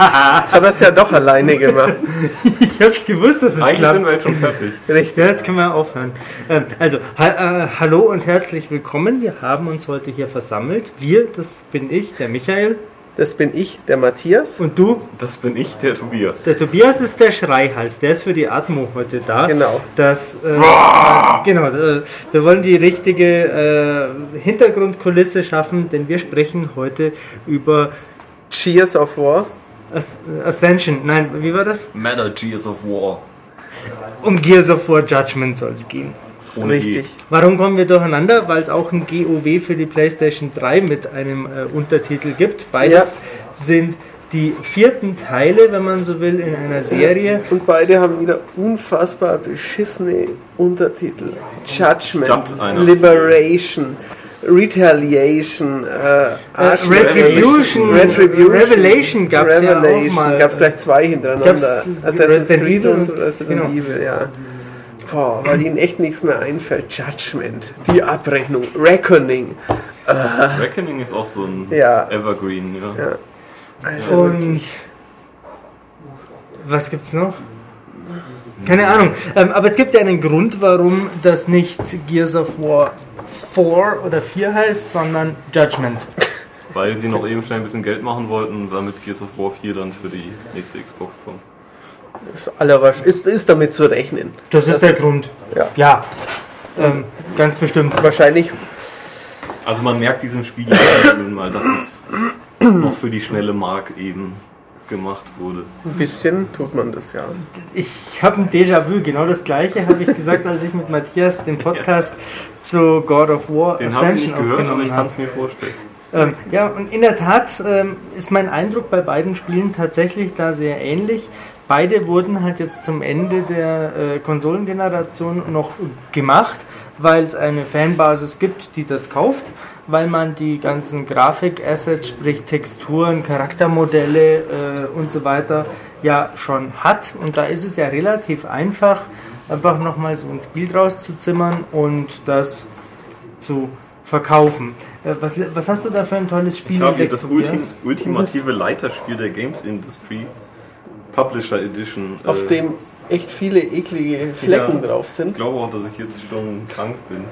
Jetzt hat er es ja doch alleine gemacht. ich hab's gewusst, dass es Eigentlich klappt. sind wir jetzt schon fertig. Richtig. Ja, jetzt können wir aufhören. Ähm, Also, ha äh, hallo und herzlich willkommen. Wir haben uns heute hier versammelt. Wir, das bin ich, der Michael. Das bin ich, der Matthias. Und du, Das bin ich, der Tobias. der Tobias ist der Schreihals. Der ist für die Atmo heute da. Genau. Das, äh, genau. Äh, wir wollen die richtige äh, Hintergrundkulisse schaffen, denn wir sprechen heute über Cheers of War. As Ascension. Nein, wie war das? Matter Gears of War. Um Gears of War Judgment soll es gehen. Ohne Richtig. Warum kommen wir durcheinander? Weil es auch ein GOW für die PlayStation 3 mit einem äh, Untertitel gibt. Beides sind die vierten Teile, wenn man so will, in einer Serie. Und beide haben wieder unfassbar beschissene Untertitel. Judgment. Liberation, Retaliation, äh, Äh, Arsch- Retribution, Retribution, Revelation gab's ja auch Revelation. mal. Gab's gleich zwei hintereinander. Assassin's Creed und und- Resident genau. Evil, ja. Boah, weil ihnen echt nichts mehr einfällt. Judgment, die Abrechnung, Reckoning. Reckoning ist auch so ein Ja. Evergreen, ja. Ja. Also Und wirklich. was gibt's noch? Keine Ahnung. Ähm, aber es gibt ja einen Grund, warum das nicht Gears of War 4 oder 4 heißt, sondern Judgment. Weil sie noch eben schnell ein bisschen Geld machen wollten, damit Gears of War 4 dann für die nächste Xbox kommt. Allerwahrsch- ist, ist damit zu rechnen. Das ist der Grund. Ja. Ja. Ähm, ganz bestimmt. Wahrscheinlich Also man merkt diesem Spiel nun mal, dass es noch für die schnelle Mark eben gemacht wurde. ein bisschen tut man das ja. Ich habe ein Déjà-vu, genau das gleiche habe ich gesagt, als ich mit Matthias den Podcast zu God of War Den habe ich Ascension nicht gehört, aber ich kann habe. es mir vorstellen. Ähm, ja, und in der Tat ähm, ist mein Eindruck bei beiden Spielen tatsächlich da sehr ähnlich. Beide wurden halt jetzt zum Ende der äh, Konsolengeneration noch gemacht, weil es eine Fanbasis gibt, die das kauft, weil man die ganzen Grafik-Assets, sprich Texturen, Charaktermodelle äh, und so weiter ja schon hat. Und da ist es ja relativ einfach, einfach nochmal so ein Spiel draus zu zimmern und das zu verkaufen. Äh, Was, was hast du da für ein tolles Spiel? Ich habe hier das Ulti Tobias? ultimative Leiterspiel der Games Industry. Publisher Edition. Auf äh, dem echt viele eklige Flecken Ja. drauf Ich sind. glaube auch, dass ich jetzt schon krank bin.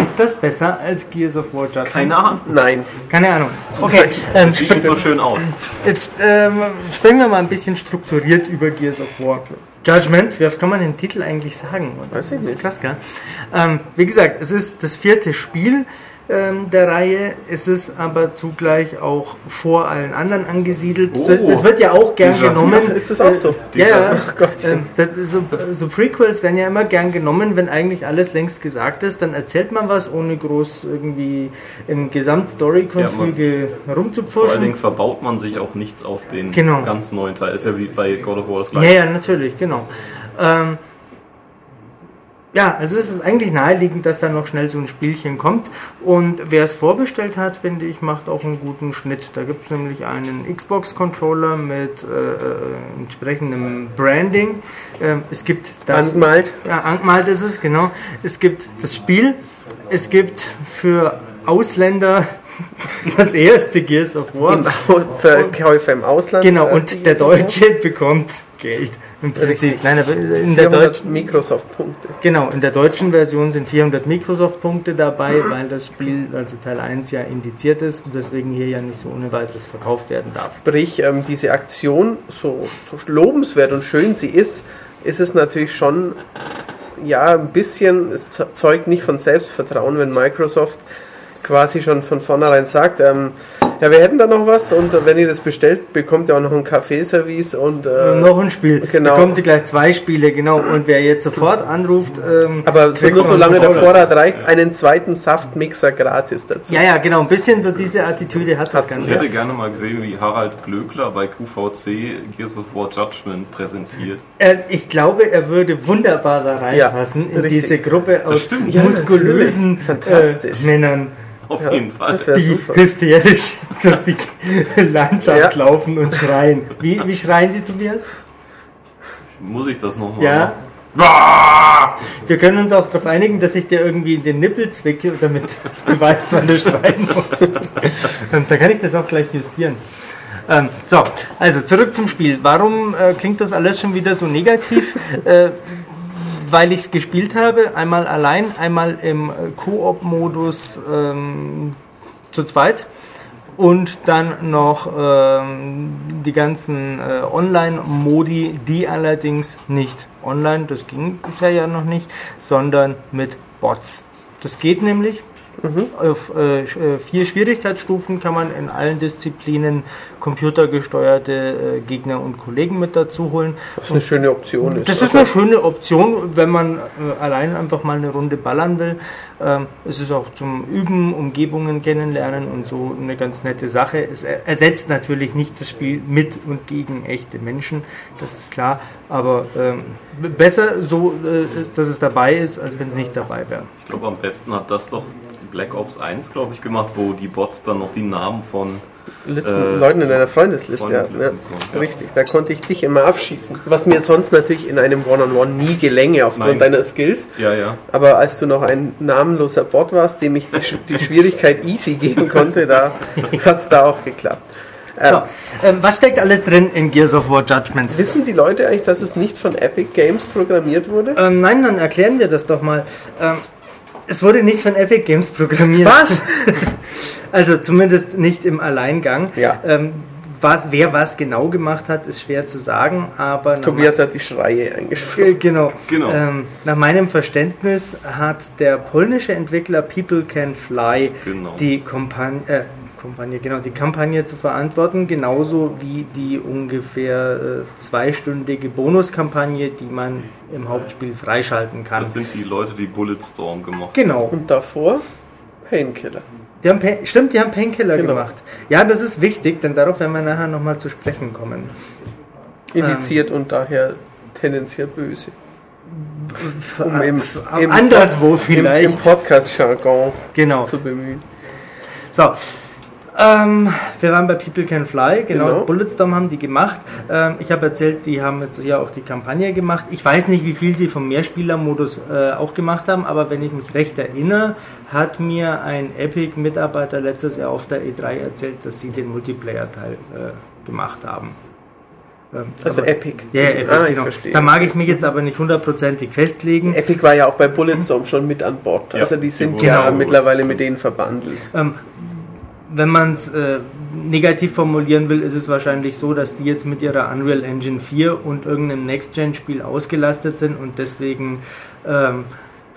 Ist das besser als Gears of War Judgment? Keine Ahnung. Nein. Keine Ahnung. Okay, ähm, Sieht nicht so schön aus. jetzt ähm, sprechen wir mal ein bisschen strukturiert über Gears of War. Judgment, wie oft kann man den Titel eigentlich sagen? Weiß ich Das ist nicht. krass, gell? Ähm, wie gesagt, es ist das vierte Spiel ähm, der Reihe. Es ist aber zugleich auch vor allen anderen angesiedelt. Oh. das, das wird ja auch gern genommen. Ist das auch so? Ja, ja. Ach Gott. Ähm, das, so, so Prequels werden ja immer gern genommen, wenn eigentlich alles längst gesagt ist. Dann erzählt man was, ohne groß irgendwie im Gesamtstory-Konfüge Vor allen rumzupfuschen. Dingen verbaut man sich auch nichts auf den Genau. ganz neuen Teil. Ist ja wie bei God of War das Ja, gleiche. ja, natürlich, genau. Ähm, ja, also es ist eigentlich naheliegend, dass da noch schnell so ein Spielchen kommt. Und wer es vorbestellt hat, finde ich, macht auch einen guten Schnitt. Da gibt es nämlich einen Xbox-Controller mit äh, äh, entsprechendem Branding. Ähm, es gibt das. Angemalt. Ja, angemalt ist es, genau. Es gibt das Spiel. Es gibt für Ausländer das erste Gears of War. Verkäufer im Ausland. Genau, und der Deutsche bekommt Geld. Im Prinzip. Nein, aber in der 400 deutschen, Microsoft-Punkte. genau, in der deutschen Version sind 400 Microsoft-Punkte dabei, weil das Spiel, also Teil 1 ja indiziert ist und deswegen hier ja nicht so ohne weiteres verkauft werden darf. Sprich, ähm, diese Aktion, so, so lobenswert und schön sie ist, ist es natürlich schon, ja, ein bisschen, es ze- zeugt nicht von Selbstvertrauen, wenn Microsoft quasi schon von vornherein sagt, ähm, ja, wir hätten da noch was und äh, wenn ihr das bestellt, bekommt ihr auch noch ein Kaffeeservice und äh, Und noch ein Spiel. genau. Da kommen sie gleich zwei Spiele, genau. Und wer jetzt sofort anruft, ähm, aber nur solange der. Vorrat reicht, einen zweiten Saftmixer gratis dazu. Ja, ja, genau. Ein bisschen so diese Attitüde hat das Hat's. Ich Ganze. hätte gerne mal gesehen, wie Harald Glöckler bei QVC Gears of War Judgment präsentiert. Äh, ich glaube, er würde wunderbar da reinpassen in richtig. diese Gruppe aus. Ja, muskulösen äh, Männern. Auf Ja, jeden Fall. das die super. hysterisch durch die Landschaft Ja. laufen und schreien. Wie, wie schreien sie, Tobias? Muss ich das nochmal Ja. machen? Wir können uns auch darauf einigen, dass ich dir irgendwie in den Nippel zwicke, damit du weißt, wann du schreien musst. Und dann kann ich das auch gleich justieren. Ähm, so, also zurück zum Spiel. Warum äh, klingt das alles schon wieder so negativ? äh, weil ich es gespielt habe, einmal allein, einmal im äh, Koop-Modus ähm, zu zweit und dann noch ähm, die ganzen äh, Online-Modi, die allerdings nicht online, das ging bisher ja noch nicht, sondern mit Bots. Das geht nämlich. Mhm. Auf äh, äh, vier Schwierigkeitsstufen kann man in allen Disziplinen computergesteuerte äh, Gegner und Kollegen mit dazu holen. Was eine schöne Option ist. Das ist eine schöne Option, wenn man äh, allein einfach mal eine Runde ballern will. Ähm, es ist auch zum Üben, Umgebungen kennenlernen und so eine ganz nette Sache. Es ersetzt natürlich nicht das Spiel mit und gegen echte Menschen, das ist klar. Aber ähm, besser so, äh, dass es dabei ist, als wenn es nicht dabei wäre. Ich glaube, am besten hat das doch Black Ops 1, glaube ich, gemacht, wo die Bots dann noch die Namen von Listen, äh, Leuten in deiner Freundesliste. Ja. Ja. Richtig, da konnte ich dich immer abschießen. Was mir sonst natürlich in einem One-on-One -on -One nie gelänge aufgrund Nein. deiner Skills. Ja, ja. Aber als du noch ein namenloser Bot warst, dem ich die, die Schwierigkeit easy geben konnte, da hat es da auch geklappt. So, ähm, was steckt alles drin in Gears of War Judgment? Wissen die Leute eigentlich, dass es nicht von Epic Games programmiert wurde? Ähm, nein, dann erklären wir das doch mal. Ähm, es wurde nicht von Epic Games programmiert. Was? also zumindest nicht im Alleingang. Ja. Ähm, was, wer was genau gemacht hat, ist schwer zu sagen, aber... Tobias hat die Schreie eingesprochen. Genau. genau. Ähm, nach meinem Verständnis hat der polnische Entwickler People Can Fly genau. die Kampagne, äh, Kampagne, genau, die Kampagne zu verantworten, genauso wie die ungefähr äh, zweistündige Bonuskampagne, die man im Hauptspiel freischalten kann. Das sind die Leute, die Bulletstorm gemacht haben. Genau. Und davor Painkiller. Die haben stimmt, die haben Painkiller genau. gemacht. Ja, das ist wichtig, denn darauf werden wir nachher nochmal zu sprechen kommen. Indiziert ähm, und daher tendenziell böse. Um im, im anderswo vielleicht. Im, im Podcast-Jargon genau. zu bemühen. So, ähm, wir waren bei People Can Fly, genau, genau. Bulletstorm haben die gemacht. Ähm, ich habe erzählt, die haben jetzt hier auch die Kampagne gemacht. Ich weiß nicht, wie viel sie vom Mehrspielermodus äh, auch gemacht haben, aber wenn ich mich recht erinnere, hat mir ein Epic-Mitarbeiter letztes Jahr auf der E3 erzählt, dass sie den Multiplayer-Teil äh, gemacht haben. Ähm, also aber, Epic. Ja, yeah, Epic, ah, genau. verstehe. Da mag ich mich jetzt aber nicht hundertprozentig festlegen. Epic war ja auch bei Bulletstorm schon mit an Bord. Ja, also die sind ja genau. mittlerweile mit denen verbandelt. Ähm, wenn man es äh, negativ formulieren will, ist es wahrscheinlich so, dass die jetzt mit ihrer Unreal Engine 4 und irgendeinem Next-Gen-Spiel ausgelastet sind und deswegen ähm,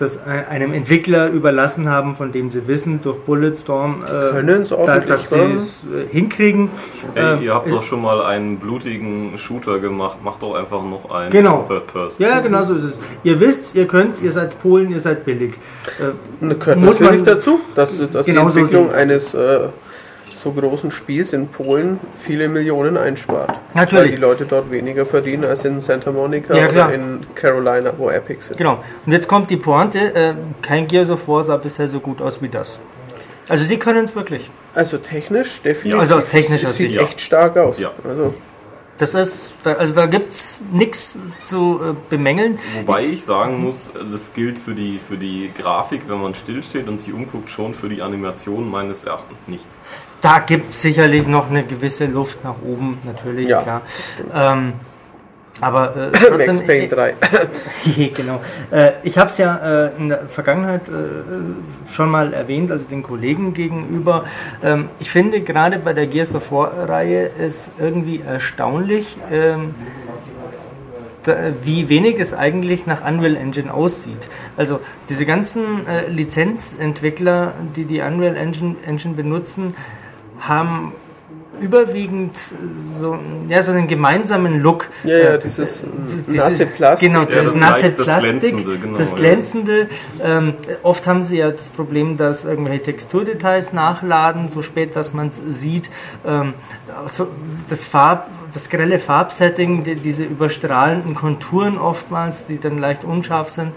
das einem Entwickler überlassen haben, von dem sie wissen, durch Bulletstorm, äh, da, dass sie es äh, hinkriegen. Hey, äh, ihr habt doch schon mal einen blutigen Shooter gemacht, macht doch einfach noch einen genau. Third Person. Ja, genau so ist es. Ihr wisst, ihr könnt, ihr seid Polen, ihr seid billig. Äh, gehört muss man dazu, dass, dass die Entwicklung so eines äh, so großen Spiels in Polen viele Millionen einspart. Natürlich. Weil die Leute dort weniger verdienen als in Santa Monica ja, oder in Carolina, wo Epic sitzt. Genau. Und jetzt kommt die Pointe, äh, kein Gears of War sah bisher so gut aus wie das. Also sie können es wirklich. Also technisch definitiv. Ja, also aus technischer Sicht. Sieht echt stark aus. Ja. Also das ist, also da gibt es nichts zu äh, bemängeln. Wobei ich sagen muss, das gilt für die, für die Grafik, wenn man stillsteht und sich umguckt, schon für die Animation meines Erachtens nicht. Da gibt es sicherlich noch eine gewisse Luft nach oben, natürlich, ja. klar. Ähm, aber äh, trotzdem, Max Payne 3. genau. Äh, ich habe es ja äh, in der Vergangenheit äh, schon mal erwähnt, also den Kollegen gegenüber. Ähm, ich finde gerade bei der Gears of War-Reihe ist irgendwie erstaunlich, ähm, da, wie wenig es eigentlich nach Unreal Engine aussieht. Also diese ganzen äh, Lizenzentwickler, die die Unreal Engine, Engine benutzen, haben überwiegend so, ja, so einen gemeinsamen Look. Ja, ja, dieses, dieses nasse Plastik. Genau, dieses ja, nasse Plastik, das Glänzende. Genau, das Glänzende. Ja. Ähm, oft haben sie ja das Problem, dass irgendwelche Texturdetails nachladen, so spät, dass man es sieht. Ähm, so das Farb das grelle Farbsetting, die, diese überstrahlenden Konturen oftmals, die dann leicht unscharf sind.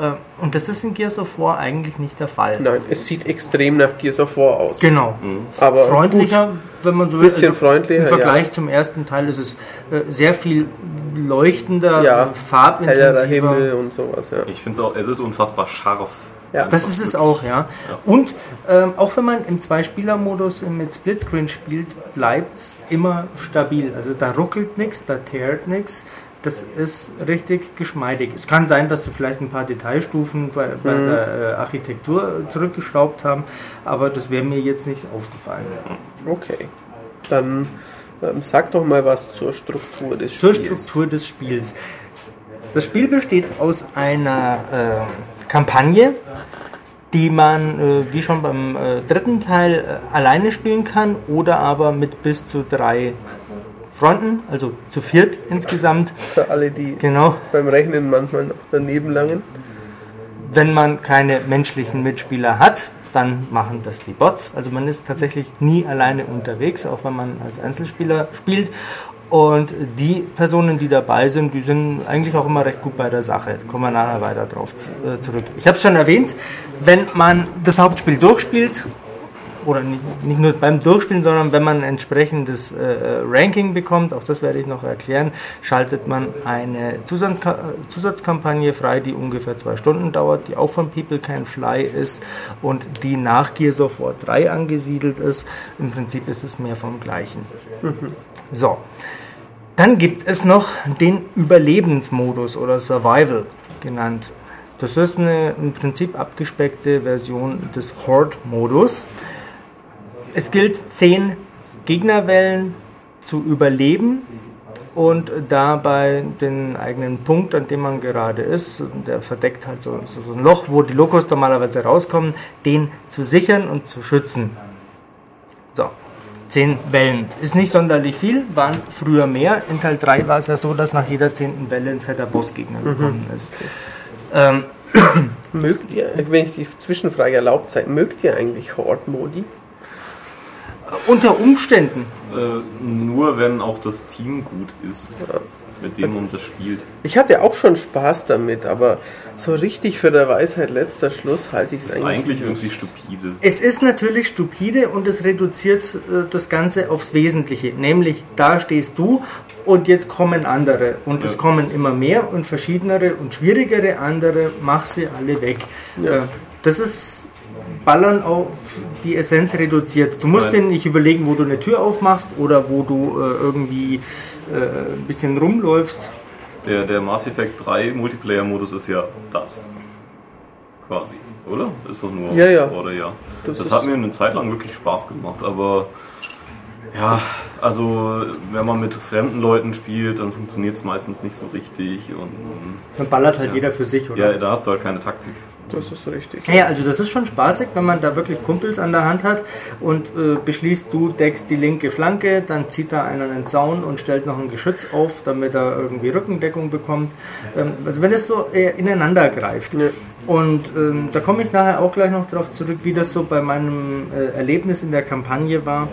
Äh, und das ist in Gears of War eigentlich nicht der Fall. Nein, es sieht extrem nach Gears of War aus. Genau. Mhm. Aber freundlicher, gut, wenn man so will. Bisschen also freundlicher. Im Vergleich ja. zum ersten Teil ist es äh, sehr viel leuchtender, ja, farbintensiver. Himmel und sowas. Ja. Ich finde es auch, es ist unfassbar scharf Ja. Das ist es auch, ja. Und ähm, auch wenn man im Zwei-Spieler-Modus mit Splitscreen spielt, bleibt es immer stabil. Also da ruckelt nichts, da teert nichts. Das ist richtig geschmeidig. Es kann sein, dass sie vielleicht ein paar Detailstufen bei, bei der äh, Architektur zurückgeschraubt haben, aber das wäre mir jetzt nicht aufgefallen. Okay. Dann ähm, sag doch mal was zur Struktur des Zur Spiels. Struktur des Spiels. Das Spiel besteht aus einer äh, Kampagne, die man, äh, wie schon beim äh, dritten Teil, äh, alleine spielen kann oder aber mit bis zu drei Fronten, also zu viert insgesamt. Für alle, die Genau, beim Rechnen manchmal noch daneben langen. wenn man keine menschlichen Mitspieler hat, dann machen das die Bots. Also man ist tatsächlich nie alleine unterwegs, auch wenn man als Einzelspieler spielt. Und die Personen, die dabei sind, die sind eigentlich auch immer recht gut bei der Sache. Da kommen wir nachher weiter drauf äh, zurück. Ich habe es schon erwähnt, wenn man das Hauptspiel durchspielt, oder nicht, nicht nur beim Durchspielen, sondern wenn man ein entsprechendes äh, Ranking bekommt, auch das werde ich noch erklären, schaltet man eine Zusatzka Zusatzkampagne frei, die ungefähr zwei Stunden dauert, die auch von People Can Fly ist und die nach Gears of War 3 angesiedelt ist. Im Prinzip ist es mehr vom Gleichen. So. Dann gibt es noch den Überlebensmodus oder Survival genannt. Das ist eine im Prinzip abgespeckte Version des Horde-Modus. Es gilt, zehn Gegnerwellen zu überleben und dabei den eigenen Punkt, an dem man gerade ist, der verdeckt halt so, so, ein Loch, wo die Lokos normalerweise rauskommen, den zu sichern und zu schützen. So, zehn Wellen. Ist nicht sonderlich viel, waren früher mehr. In Teil 3 war es ja so, dass nach jeder zehnten Welle ein fetter Bossgegner gekommen ist. Ähm, Mögt ihr, wenn ich die Zwischenfrage erlaubt sei, mögt ihr eigentlich Horde-Modi? Unter Umständen Äh, nur wenn auch das Team gut ist, mit dem man das spielt. Ich hatte auch schon Spaß damit, aber so richtig für der Weisheit letzter Schluss halte ich es eigentlich. eigentlich irgendwie stupide. Es ist natürlich stupide und es reduziert äh, das Ganze aufs Wesentliche, nämlich da stehst du und jetzt kommen andere und es Ja. kommen immer mehr und verschiedenere und schwierigere andere, mach sie alle weg. Ja. Äh, Das ist Ballern auf die Essenz reduziert. Du musst Nein. dir nicht überlegen, wo du eine Tür aufmachst oder wo du äh, irgendwie äh, ein bisschen rumläufst. Der, der Mass Effect 3 Multiplayer-Modus ist ja das. Quasi, oder? Ist doch nur Ja, ja. Oder ja. Das Das, hat mir eine Zeit lang wirklich Spaß gemacht, aber ja, also wenn man mit fremden Leuten spielt, dann funktioniert es meistens nicht so richtig und Dann ballert halt jeder für sich, oder? ja, da hast du halt keine Taktik. Das ist richtig. Ja, also das ist schon spaßig, wenn man da wirklich Kumpels an der Hand hat und äh, beschließt, du deckst die linke Flanke, dann zieht da einer einen Zaun und stellt noch ein Geschütz auf, damit er irgendwie Rückendeckung bekommt. Ähm, also wenn es so eher ineinander greift. Ja. Und ähm, da komme ich nachher auch gleich noch darauf zurück, wie das so bei meinem äh, Erlebnis in der Kampagne war.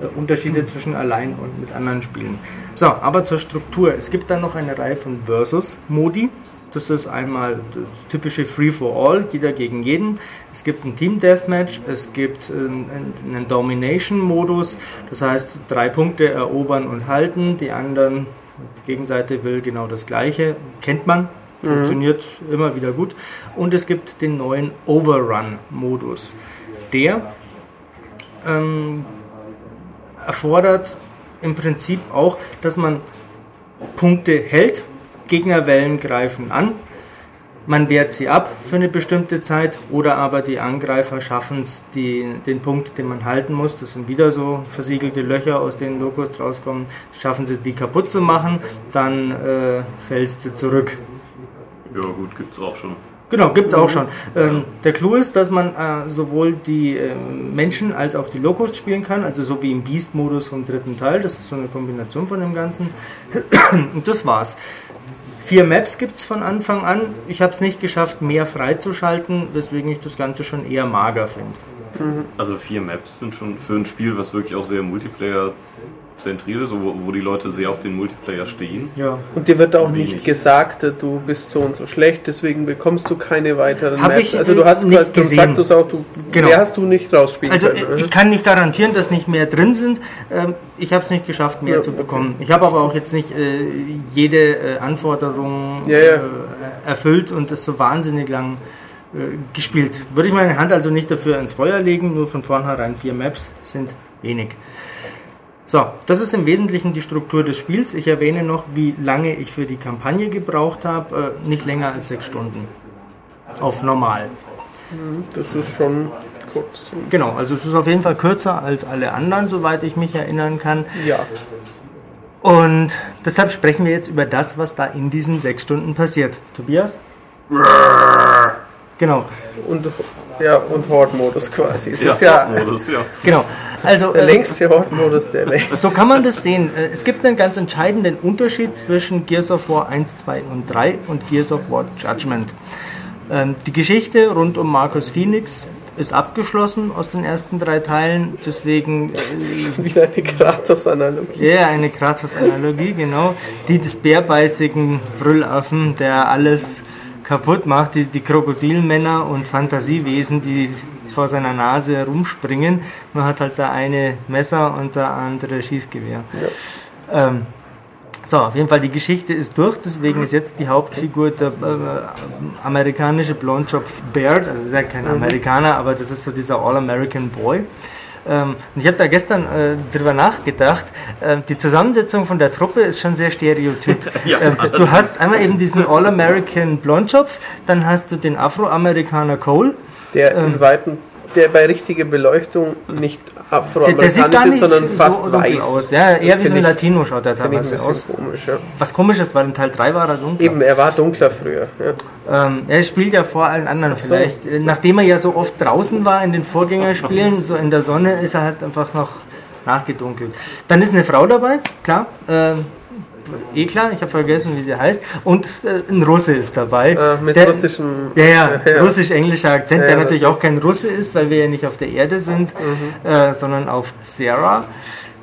Äh, Unterschiede zwischen allein und mit anderen Spielen. So, aber zur Struktur. Es gibt dann noch eine Reihe von Versus-Modi. Das ist einmal das typische Free for All, jeder gegen jeden. Es gibt ein Team Deathmatch, es gibt einen Domination-Modus, das heißt drei Punkte erobern und halten. Die anderen, die Gegenseite will genau das Gleiche, kennt man, funktioniert immer wieder gut. Und es gibt den neuen Overrun-Modus. Der ähm, erfordert im Prinzip auch, dass man Punkte hält, Gegnerwellen greifen an, man wehrt sie ab für eine bestimmte Zeit oder aber die Angreifer schaffen es, den Punkt, den man halten muss, das sind wieder so versiegelte Löcher, aus denen Locust rauskommen, schaffen sie die kaputt zu machen, dann äh, fällst du zurück. Ja gut, gibt's auch schon. Genau, gibt es auch schon. Ähm, der Clou ist, dass man äh, sowohl die ähm, Menschen als auch die Locust spielen kann, also so wie im Beast-Modus vom dritten Teil. Das ist so eine Kombination von dem Ganzen. Und das war's. Vier Maps gibt es von Anfang an. Ich habe es nicht geschafft, mehr freizuschalten, weswegen ich das Ganze schon eher mager finde. Also vier Maps sind schon für ein Spiel, was wirklich auch sehr Multiplayer zentriert ist, wo, wo die Leute sehr auf den Multiplayer stehen. Ja. Und dir wird auch Wenig. nicht gesagt, du bist so und so schlecht, deswegen bekommst du keine weiteren Hab Maps. ich, also du hast nicht quasi, sagst du es auch, du Genau. mehr hast du nicht rausspielen Also können. ich kann nicht garantieren, dass nicht mehr drin sind. Ähm, Ich habe es nicht geschafft, mehr Ja, zu okay. bekommen. Ich habe aber auch jetzt nicht äh, jede äh, Anforderung Ja, ja. Äh, erfüllt und das so wahnsinnig lang gespielt. Würde ich meine Hand also nicht dafür ins Feuer legen, nur von vornherein vier Maps sind wenig. So, das ist im Wesentlichen die Struktur des Spiels. Ich erwähne noch, wie lange ich für die Kampagne gebraucht habe. Äh, nicht länger als sechs Stunden. Auf normal. Das ist schon kurz. Genau, also es ist auf jeden Fall kürzer als alle anderen, soweit ich mich erinnern kann. Ja. Und deshalb sprechen wir jetzt über das, was da in diesen sechs Stunden passiert. Tobias? Genau, Und, ja, und Horde-Modus quasi. Es Ja, ist ja Modus, ja. genau. Also der äh, längste Horde-Modus der Welt. So kann man das sehen. Äh, Es gibt einen ganz entscheidenden Unterschied zwischen Gears of War 1, 2 und 3 und Gears of War Judgment. Ähm, Die Geschichte rund um Marcus Phoenix ist abgeschlossen aus den ersten drei Teilen, deswegen äh, Wieder eine Kratos-Analogie. ja eine Kratos-Analogie, genau, die des bärbeißigen Brüllaffen, der alles kaputt macht, die, die Krokodilmänner und Fantasiewesen, die vor seiner Nase herumspringen. Man hat halt da eine Messer und der andere Schießgewehr. Ähm, so, auf jeden Fall, die Geschichte ist durch, deswegen ist jetzt die Hauptfigur der äh, amerikanische Blondschopf Baird, also ist ja kein Amerikaner, aber das ist so dieser All-American Boy. Ähm, und ich habe da gestern äh, drüber nachgedacht, ähm, die Zusammensetzung von der Truppe ist schon sehr stereotyp. Ja, ähm, du hast einmal eben diesen All-American Blondschopf, dann hast du den Afroamerikaner Cole, Der Ähm. in Weitem, der bei richtiger Beleuchtung nicht der, der afroamerikanisch ist, sondern fast so weiß. aus. Ja, eher wie so ein Latino schaut er ein teilweise aus. komisch, ja. Was komisch ist, weil in Teil 3 war er dunkel. Eben, er war dunkler früher. Ja. Ähm, er spielt ja vor allen anderen so. vielleicht. Äh, Nachdem er ja so oft draußen war in den Vorgängerspielen, so in der Sonne, ist er halt einfach noch nachgedunkelt. Dann ist eine Frau dabei, klar. Ähm, eh klar, ich habe vergessen, wie sie heißt. Und äh, ein Russe ist dabei. Äh, mit Der- russischen. Ja, ja, Ja. russisch-englischer Akzent, Ja, der ja, natürlich auch kein Russe ist, weil wir ja nicht auf der Erde sind, äh, sondern auf Sarah.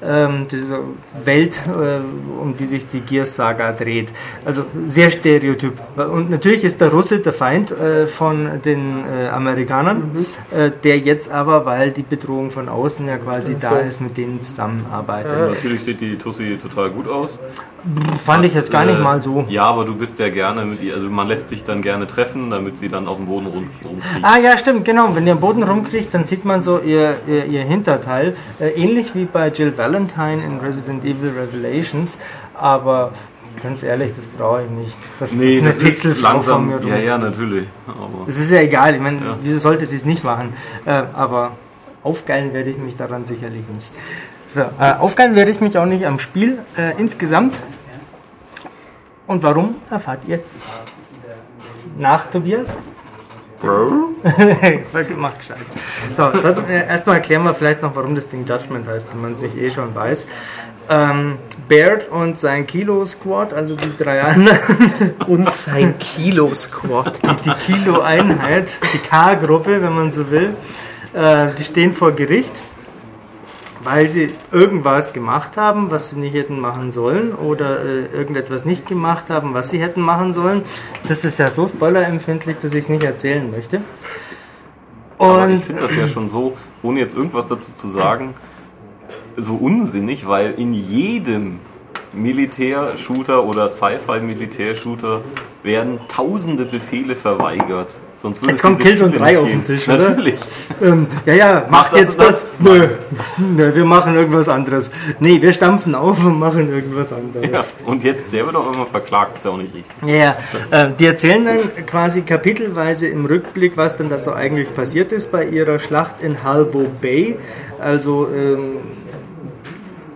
Ähm, diese Welt, äh, um die sich die Gears-Saga dreht. Also sehr stereotyp. Und natürlich ist der Russe der Feind äh, von den äh, Amerikanern, äh, der jetzt aber, weil die Bedrohung von außen ja quasi da ist, mit denen zusammenarbeitet. Natürlich sieht die Tussi total gut aus. Fand ich jetzt gar nicht Äh, mal so. Ja, aber du bist ja gerne mit ihr, also man lässt sich dann gerne treffen, damit sie dann auf dem Boden rum, rumfliegt. Ah ja, stimmt, genau. Wenn ihr am Boden rumkriegt, dann sieht man so ihr, ihr, ihr Hinterteil. Äh, ähnlich wie bei Jill Valentine in Resident Evil Revelations. Aber ganz ehrlich, das brauche ich nicht. Das, das ist eine Pixelfrau von mir. Ja, rum. ja, natürlich. Aber Das ist ja egal. Ich meine, wieso sollte sie es nicht machen? Äh, aber aufgeilen werde ich mich daran sicherlich nicht. So, äh, aufgeilen werde ich mich auch nicht am Spiel äh, insgesamt. Und warum erfahrt ihr nach Tobias? Mach gescheit. So, wir- erstmal erklären wir vielleicht noch, warum das Ding Judgment heißt, wenn man es sich eh schon weiß. Ähm, Baird und sein Kilo-Squad, also die drei anderen, Und sein Kilo-Squad. die Kilo-Einheit, die K-Gruppe, wenn man so will, äh, die stehen vor Gericht, weil sie irgendwas gemacht haben, was sie nicht hätten machen sollen oder äh, irgendetwas nicht gemacht haben, was sie hätten machen sollen. Das ist ja so spoilerempfindlich, dass ich es nicht erzählen möchte. Aber ich Und finde das ja schon so, ohne jetzt irgendwas dazu zu sagen, so unsinnig, weil in jedem Militär-Shooter oder Sci-Fi-Militär-Shooter werden tausende Befehle verweigert. Sonst Jetzt kommt Killzone Spiele 3 nicht auf den Tisch, oder? Natürlich. ähm, ja, ja, macht das jetzt und das. Nö. Nö, wir machen irgendwas anderes. Nee, wir stampfen auf und machen irgendwas Ja. anderes. Und jetzt, der wird auch immer verklagt, ist ja auch nicht richtig. Ja, ja. Äh, die erzählen dann quasi kapitelweise im Rückblick, was denn da so eigentlich passiert ist bei ihrer Schlacht in Halvo Bay. Also ähm,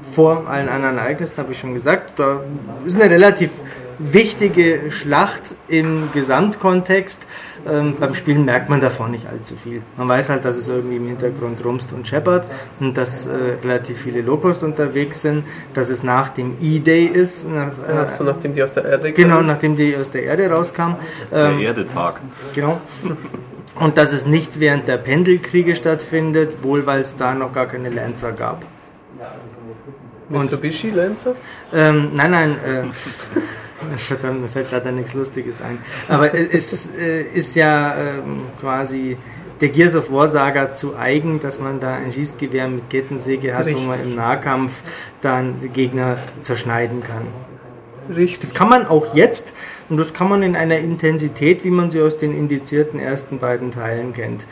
vor allen anderen Ereignissen habe ich schon gesagt. Da ist eine relativ wichtige Schlacht im Gesamtkontext. Ähm, beim Spielen merkt man davon nicht allzu viel. Man weiß halt, dass es irgendwie im Hintergrund rumst und scheppert und dass äh, relativ viele Locust unterwegs sind, dass es nach dem E-Day ist, nach, äh, Hast du, nachdem die aus der Erde Genau, kamen? nachdem die aus der Erde rauskam. Der Ähm, Erdetag. genau. Und dass es nicht während der Pendelkriege stattfindet, wohl weil es da noch gar keine Lancer gab. Mitsubishi Lancer? Ähm, nein, nein, äh, verdammt, mir fällt leider nichts Lustiges ein. Aber es äh, ist ja ähm, quasi der Gears of War Saga zu eigen, dass man da ein Schießgewehr mit Kettensäge hat, wo man Richtig. im Nahkampf dann Gegner zerschneiden kann. Richtig. Das kann man auch jetzt und das kann man in einer Intensität, wie man sie aus den indizierten ersten beiden Teilen kennt.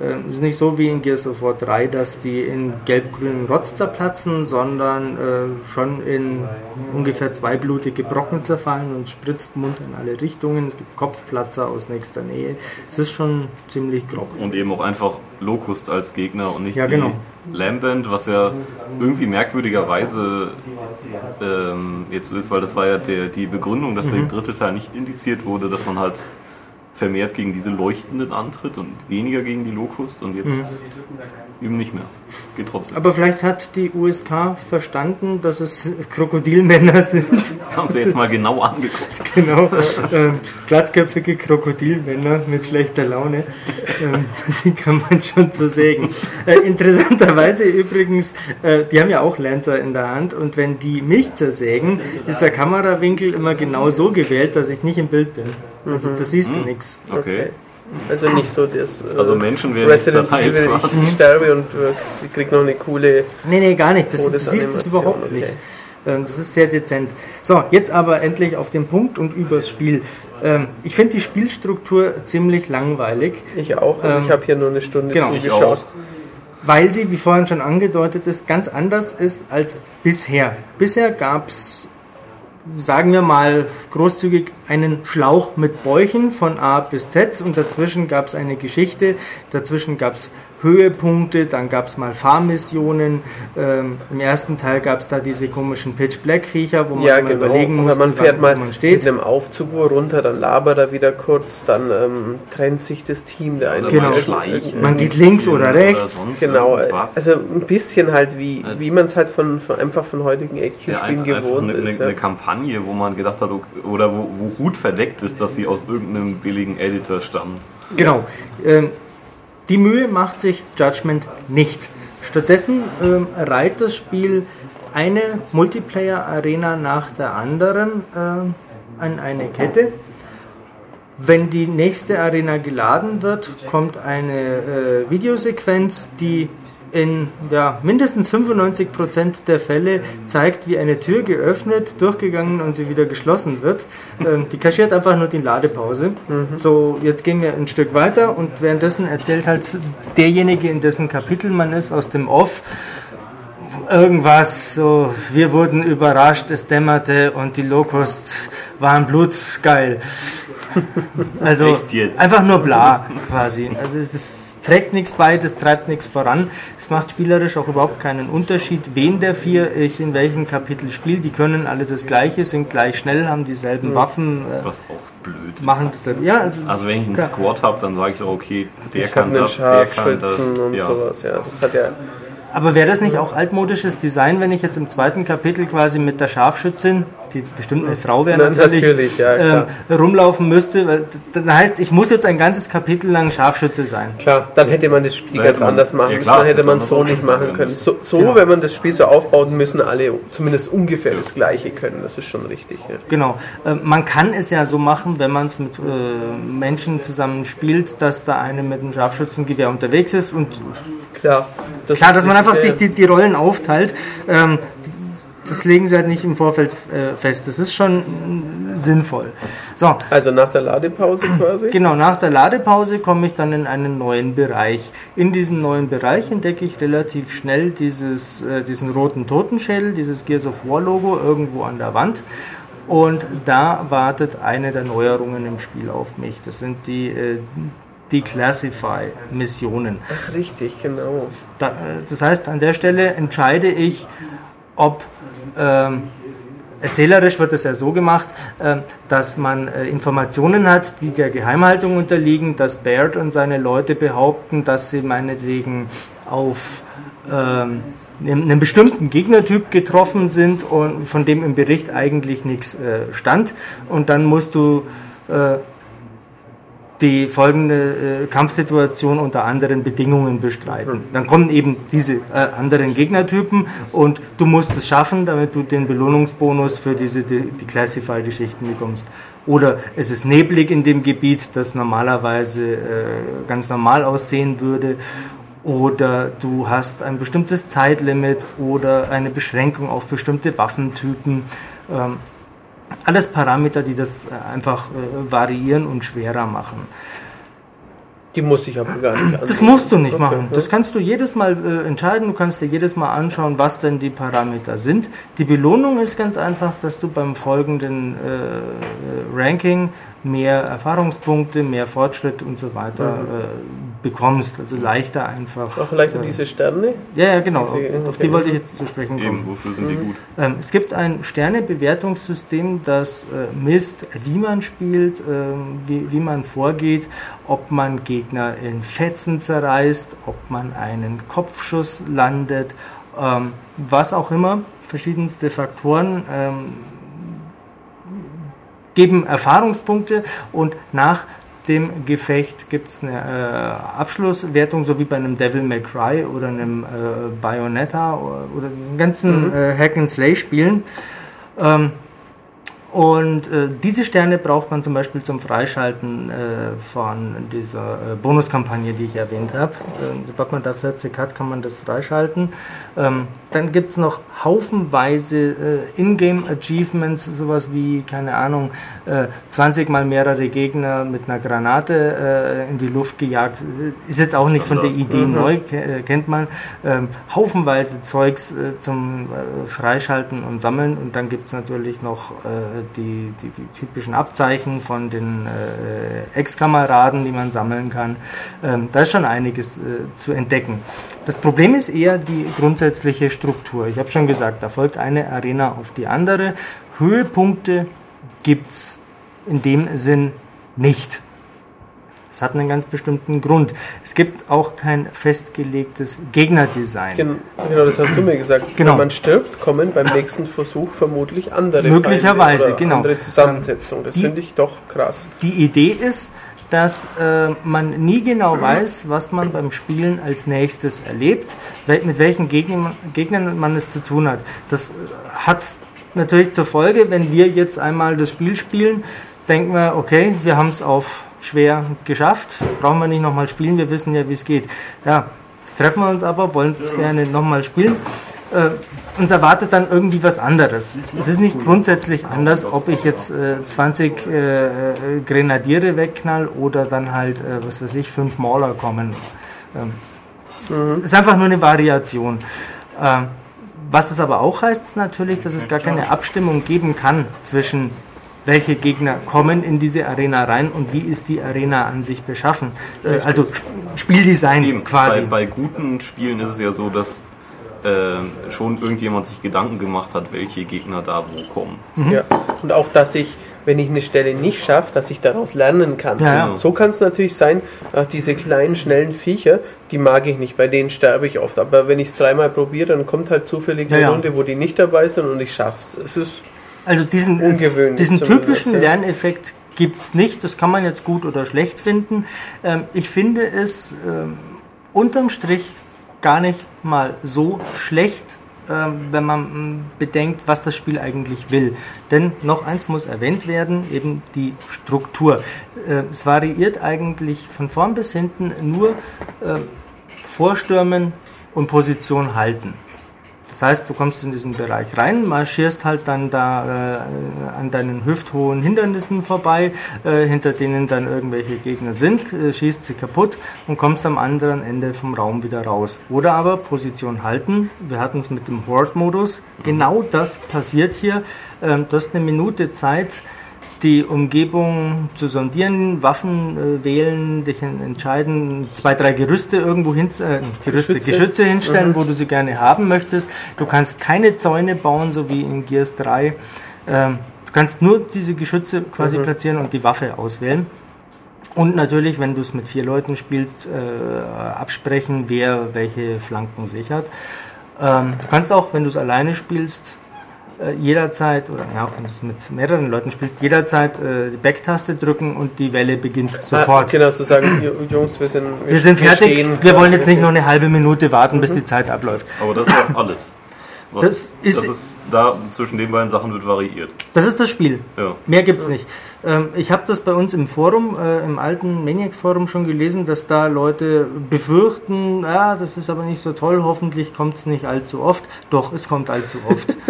Ähm, Es ist nicht so wie in Gears of War 3, dass die in gelb-grünen Rotz zerplatzen, sondern äh, schon in ungefähr zwei blutige Brocken zerfallen und spritzt Mund in alle Richtungen. Es gibt Kopfplatzer aus nächster Nähe. Es ist schon ziemlich grob. Und eben auch einfach Locust als Gegner und nicht Ja, die genau. Lambent, was ja irgendwie merkwürdigerweise ähm, jetzt ist, weil das war ja der, die Begründung, dass Mhm. der dritte Teil nicht indiziert wurde, dass man halt vermehrt gegen diese Leuchtenden antritt und weniger gegen die Locust und jetzt eben nicht mehr. Geht trotzdem. Mhm. Aber vielleicht hat die USK verstanden, dass es Krokodilmänner sind. Das haben sie jetzt mal genau angeguckt. Genau, ähm, glattköpfige Krokodilmänner mit schlechter Laune, ähm, die kann man schon zersägen. Äh, interessanterweise übrigens, äh, die haben ja auch Lancer in der Hand und wenn die mich zersägen, ist der Kamerawinkel immer genau so gewählt, dass ich nicht im Bild bin. Also da siehst du nichts. Okay. Also nicht so das. Äh, Also Menschen werden Resident zerteilt Evil, quasi. ich sterbe und äh, sie kriegt noch eine coole. Nee, nee, gar nicht. Das, du siehst es überhaupt okay. nicht. Ähm, Das ist sehr dezent. So, jetzt aber endlich auf den Punkt und übers Spiel. Ähm, Ich finde die Spielstruktur ziemlich langweilig. Ich auch. Und Ähm, ich habe hier nur eine Stunde genau. Ich zugeschaut. weil sie, wie vorhin schon angedeutet ist, ganz anders ist als bisher. Bisher gab es, sagen wir mal großzügig, einen Schlauch mit Bäuchen von A bis Z und dazwischen gab es eine Geschichte, dazwischen gab es Höhepunkte, dann gab es mal Fahrmissionen. Ähm, Im ersten Teil gab es da diese komischen Pitch-Black-Viecher, wo man Ja, genau. überlegen Oder muss, man fährt mal wo man mit einem Aufzug wo runter, dann labert er wieder kurz, dann ähm, trennt sich das Team. Der eine Oder Genau. mal schleichen. Man geht links oder rechts. sonst Genau, irgendwas. also ein bisschen halt wie, wie man es halt von, von einfach von heutigen ja, Actionspielen einfach gewohnt eine, ist. eine, Ja. Kampagne, wo man gedacht hat, oder wo, wo gut verdeckt ist, dass sie aus irgendeinem billigen Editor stammen. Genau. Ähm, die Mühe macht sich Judgment nicht. Stattdessen ähm, reiht das Spiel eine Multiplayer-Arena nach der anderen ähm, an eine Kette. Wenn die nächste Arena geladen wird, kommt eine äh, Videosequenz, die in ja, mindestens 95% der Fälle zeigt, wie eine Tür geöffnet, durchgegangen und sie wieder geschlossen wird. Ähm, die kaschiert einfach nur die Ladepause. So, jetzt gehen wir ein Stück weiter und währenddessen erzählt halt derjenige, in dessen Kapitel man ist, aus dem Off, irgendwas so, wir wurden überrascht, es dämmerte und die Locusts waren blutgeil. Also einfach nur bla quasi. Also das, das trägt nichts bei, das treibt nichts voran. Es macht spielerisch auch überhaupt keinen Unterschied, wen der vier ich in welchem Kapitel spiele. Die können alle das Gleiche, sind gleich schnell, haben dieselben Waffen, äh, Was auch blöd ist. machen dasselbe. Ja, also, Also wenn ich einen. Squad habe, dann sage ich so, okay, der Ich kann das, der kann das. Und Ja. sowas, ja. Das hat ja. Aber wäre das nicht auch altmodisches Design, wenn ich jetzt im zweiten Kapitel quasi mit der Scharfschützin, die bestimmt eine Frau wäre Na, natürlich, natürlich, ja, ähm, rumlaufen müsste? Weil, dann heißt, ich muss jetzt ein ganzes Kapitel lang Scharfschütze sein. Klar, dann hätte man das Spiel ganz man- anders machen ja, müssen. dann hätte hätte man so nicht machen können. So, so wenn man das Spiel so aufbaut, müssen alle zumindest ungefähr das Gleiche können. Das ist schon richtig. Ja. Genau. Ähm, man kann es ja so machen, wenn man es mit äh, Menschen zusammen spielt, dass da eine mit einem Scharfschützengewehr unterwegs ist und Klar, das klar, dass man einfach sich die, die Rollen aufteilt. Ähm, das legen sie halt nicht im Vorfeld äh, fest. Das ist schon mm, sinnvoll. So, Also nach der Ladepause quasi. Genau, nach der Ladepause komme ich dann in einen neuen Bereich. In diesem neuen Bereich entdecke ich relativ schnell dieses, äh, diesen roten Totenschädel, dieses Gears of War Logo irgendwo an der Wand. Und da wartet eine der Neuerungen im Spiel auf mich. Das sind die äh, Declassify-Missionen. Ach, richtig, genau. Da, äh, das heißt, an der Stelle entscheide ich, ob ähm, erzählerisch wird es ja so gemacht, ähm, dass man äh, Informationen hat, die der Geheimhaltung unterliegen, dass Baird und seine Leute behaupten, dass sie meinetwegen auf ähm, einen bestimmten Gegnertyp getroffen sind und von dem im Bericht eigentlich nichts äh, stand. Und dann musst du die folgende äh, Kampfsituation unter anderen Bedingungen bestreiten. Dann kommen eben diese äh, anderen Gegnertypen und du musst es schaffen, damit du den Belohnungsbonus für diese die, die Classify-Geschichten bekommst. Oder es ist neblig in dem Gebiet, das normalerweise äh, ganz normal aussehen würde. Oder du hast ein bestimmtes Zeitlimit oder eine Beschränkung auf bestimmte Waffentypen. Ähm, alles Parameter, die das äh, einfach äh, variieren und schwerer machen. Die muss ich aber gar nicht anschauen. Das musst du nicht Okay, machen. Das kannst du jedes Mal äh, entscheiden. Du kannst dir jedes Mal anschauen, was denn die Parameter sind. Die Belohnung ist ganz einfach, dass du beim folgenden äh, Ranking mehr Erfahrungspunkte, mehr Fortschritt und so weiter äh, bekommst. Also leichter einfach. Auch leichter äh, diese Sterne. Ja, ja, genau. diese- Auf die wollte ich jetzt zu sprechen kommen. Eben, wofür sind die gut? Ähm, es gibt ein Sternebewertungssystem, das äh, misst, wie man spielt, ähm, wie, wie man vorgeht, ob man Gegner in Fetzen zerreißt, ob man einen Kopfschuss landet, ähm, was auch immer. Verschiedenste Faktoren ähm, geben Erfahrungspunkte und nach dem Gefecht gibt es eine äh, Abschlusswertung, so wie bei einem Devil May Cry oder einem äh, Bayonetta oder, oder diesen ganzen äh, Hack-and-Slay-Spielen. Ähm, und äh, diese Sterne braucht man zum Beispiel zum Freischalten äh, von dieser äh, Bonuskampagne, die ich erwähnt habe. Ähm, sobald man da 40 hat, kann man das freischalten. Ähm, dann gibt es noch haufenweise äh, Ingame-Achievements, sowas wie, keine Ahnung, äh, 20 mal mehrere Gegner mit einer Granate äh, in die Luft gejagt. Ist jetzt auch nicht von der Standard. Idee neu, ke- äh, kennt man. Ähm, haufenweise Zeugs äh, zum äh, Freischalten und Sammeln. Und dann gibt es natürlich noch die, die, die typischen Abzeichen von den Ex-Kameraden, die man sammeln kann. Ähm, da ist schon einiges zu entdecken. Das Problem ist eher die grundsätzliche Struktur. Ich habe schon gesagt, da folgt eine Arena auf die andere. Höhepunkte gibt es in dem Sinn nicht. Das hat einen ganz bestimmten Grund. Es gibt auch kein festgelegtes Gegnerdesign. Gen genau, das hast du mir gesagt. Genau. Wenn man stirbt, kommen beim nächsten Versuch vermutlich andere Möglicherweise, Feinde oder genau. andere Zusammensetzung. Das finde ich doch krass. Die Idee ist, dass äh, man nie genau weiß, was man beim Spielen als nächstes erlebt, mit welchen Gegner, Gegnern man es zu tun hat. Das äh, hat natürlich zur Folge, wenn wir jetzt einmal das Spiel spielen, denken wir, okay, wir haben es auf schwer geschafft, brauchen wir nicht nochmal spielen, wir wissen ja, wie es geht. Ja, jetzt treffen wir uns aber, wollen es gerne nochmal spielen. Äh, uns erwartet dann irgendwie was anderes. Es ist nicht grundsätzlich anders, ob ich jetzt äh, 20 äh, äh, Grenadiere wegknall oder dann halt, äh, was weiß ich, fünf Mauler kommen. Ähm, Ist einfach nur eine Variation. Ähm, was das aber auch heißt, ist natürlich, dass es gar keine Abstimmung geben kann zwischen welche Gegner kommen in diese Arena rein und wie ist die Arena an sich beschaffen. Äh, also Sp- Spieldesign Eben, quasi. Bei, bei guten Spielen ist es ja so, dass äh, schon irgendjemand sich Gedanken gemacht hat, welche Gegner da wo kommen. Mhm. Ja. Und auch, dass ich, wenn ich eine Stelle nicht schaffe, dass ich daraus lernen kann. Ja, ja. So kann es natürlich sein, ach, diese kleinen, schnellen Viecher, die mag ich nicht, bei denen sterbe ich oft. Aber wenn ich es dreimal probiere, dann kommt halt zufällig eine ja. Runde, wo die nicht dabei sind und ich schaff's. Es ist Also diesen, Ungewöhnlich diesen typischen ja. Lerneffekt gibt es nicht. Das kann man jetzt gut oder schlecht finden. Ähm, ich finde es ähm, unterm Strich gar nicht mal so schlecht, ähm, wenn man mm, bedenkt, was das Spiel eigentlich will. Denn noch eins muss erwähnt werden, eben die Struktur. Äh, es variiert eigentlich von vorn bis hinten nur äh, Vorstürmen und Position halten. Das heißt, du kommst in diesen Bereich rein, marschierst halt dann da äh, an deinen hüfthohen Hindernissen vorbei, äh, hinter denen dann irgendwelche Gegner sind, äh, schießt sie kaputt und kommst am anderen Ende vom Raum wieder raus. Oder aber Position halten. Wir hatten es mit dem Horde-Modus. Genau das passiert hier. Ähm, du hast eine Minute Zeit, die Umgebung zu sondieren, Waffen äh, wählen, dich en- entscheiden, zwei, drei Gerüste irgendwo hin, äh, Gerüste, Geschütze. Geschütze, hinstellen, wo du sie gerne haben möchtest. Du kannst keine Zäune bauen, so wie in Gears 3. Ähm, du kannst nur diese Geschütze quasi platzieren und die Waffe auswählen. Und natürlich, wenn du es mit vier Leuten spielst, äh, absprechen, wer welche Flanken sichert. Ähm, du kannst auch, wenn du es alleine spielst, jederzeit, oder ja, auch wenn du es mit mehreren Leuten spielst, jederzeit äh, die Backtaste drücken und die Welle beginnt Ah, sofort. genau, zu sagen, "Ju- Jungs, wir sind, Wir sind fertig, stehen wir wollen jetzt nicht wir noch eine halbe Minute warten, bis die Zeit abläuft. Aber das ist auch alles. Was, Das ist- das ist da zwischen den beiden Sachen wird variiert. Das ist das Spiel. Ja. Mehr gibt's nicht. Ähm, ich habe das bei uns im Forum, äh, im alten Maniac-Forum schon gelesen, dass da Leute befürchten, ah, das ist aber nicht so toll, hoffentlich kommt's nicht allzu oft. Doch, es kommt allzu oft.